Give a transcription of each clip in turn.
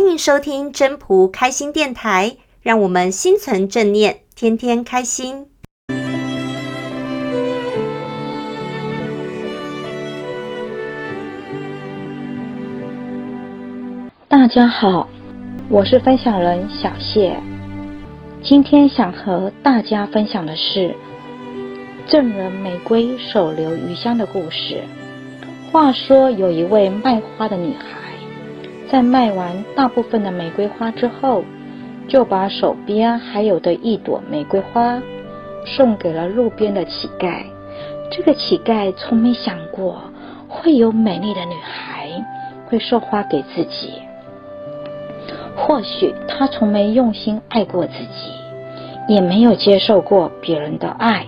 欢迎收听真朴开心电台，让我们心存正念，天天开心。大家好，我是分享人小谢，今天想和大家分享的是赠人玫瑰，手留余香的故事。话说，有一位卖花的女孩。在卖完大部分的玫瑰花之后，就把手边还有的一朵玫瑰花送给了路边的乞丐。这个乞丐从没想过会有美丽的女孩会送花给自己，或许他从没用心爱过自己，也没有接受过别人的爱。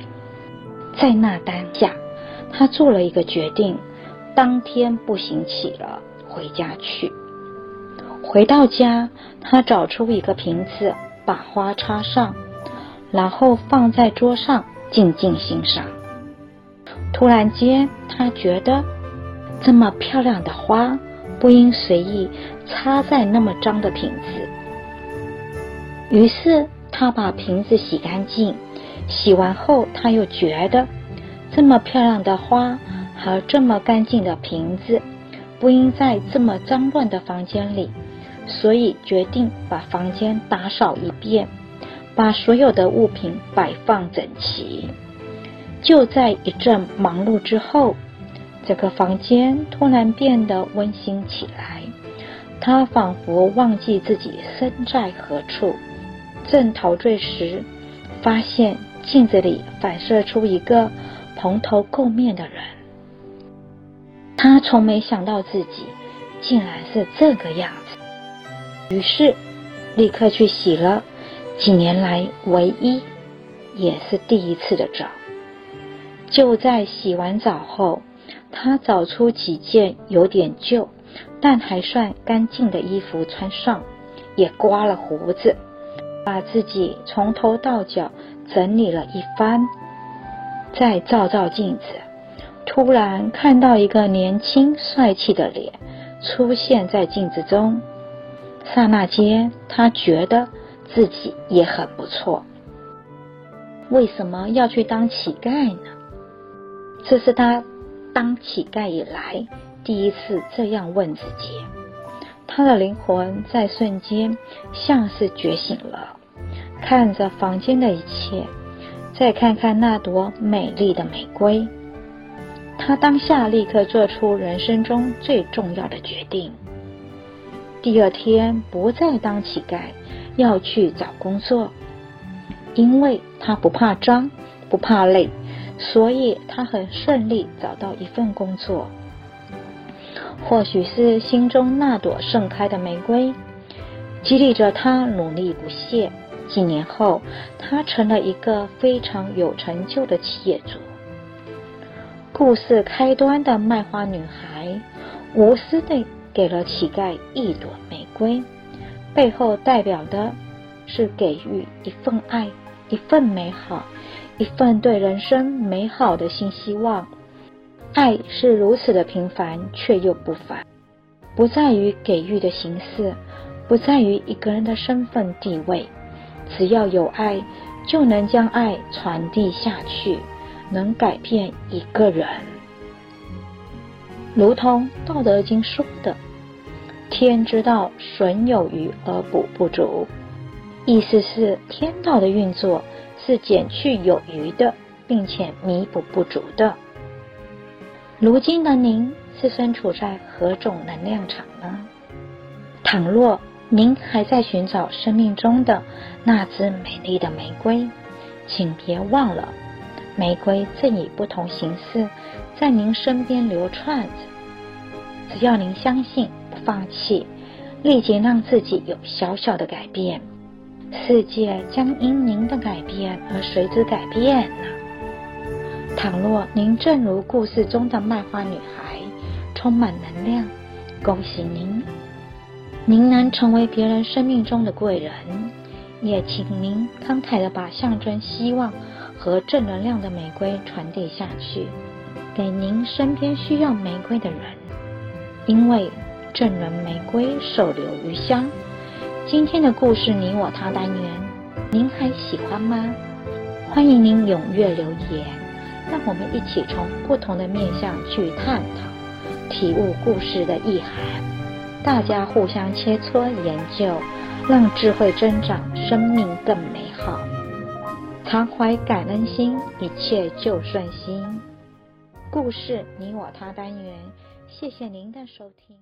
在那当下，他做了一个决定，当天步行起了回家去。回到家，他找出一个瓶子，把花插上，然后放在桌上，静静欣赏。突然间，他觉得这么漂亮的花不应随意插在那么脏的瓶子。于是，他把瓶子洗干净。洗完后，他又觉得这么漂亮的花和这么干净的瓶子不应在这么脏乱的房间里。所以决定把房间打扫一遍，把所有的物品摆放整齐。就在一阵忙碌之后，这个房间突然变得温馨起来。他仿佛忘记自己身在何处，正陶醉时，发现镜子里反射出一个蓬头垢面的人。他从没想到自己竟然是这个样子。于是，立刻去洗了几年来唯一也是第一次的澡。就在洗完澡后，他找出几件有点旧但还算干净的衣服穿上，也刮了胡子，把自己从头到脚整理了一番，再照照镜子，突然看到一个年轻帅气的脸出现在镜子中。刹那间，他觉得自己也很不错。为什么要去当乞丐呢？这是他当乞丐以来第一次这样问自己。他的灵魂在瞬间像是觉醒了，看着房间的一切，再看看那朵美丽的玫瑰，他当下立刻做出人生中最重要的决定。第二天不再当乞丐，要去找工作，因为他不怕脏，不怕累，所以他很顺利找到一份工作。或许是心中那朵盛开的玫瑰，激励着他努力不懈。几年后，他成了一个非常有成就的企业主。故事开端的卖花女孩，无私的。给了乞丐一朵玫瑰，背后代表的是给予一份爱，一份美好，一份对人生美好的新希望。爱是如此的平凡，却又不凡，不在于给予的形式，不在于一个人的身份地位，只要有爱，就能将爱传递下去，能改变一个人。如同《道德经》说的：“天之道，损有余而补不足。”意思是天道的运作是减去有余的，并且弥补不足的。如今的您是身处在何种能量场呢？倘若您还在寻找生命中的那支美丽的玫瑰，请别忘了，玫瑰正以不同形式在您身边流窜着。只要您相信，不放弃，立即让自己有小小的改变，世界将因您的改变而随之改变呢。倘若您正如故事中的卖花女孩，充满能量，恭喜您，您能成为别人生命中的贵人。也请您慷慨地把象征希望和正能量的玫瑰传递下去，给您身边需要玫瑰的人。因为赠人玫瑰，手留余香。今天的故事你我他单元，您还喜欢吗？欢迎您踊跃留言，让我们一起从不同的面向去探讨、体悟故事的意涵。大家互相切磋研究，让智慧增长，生命更美好。常怀感恩心，一切就顺心。故事你我他单元，谢谢您的收听。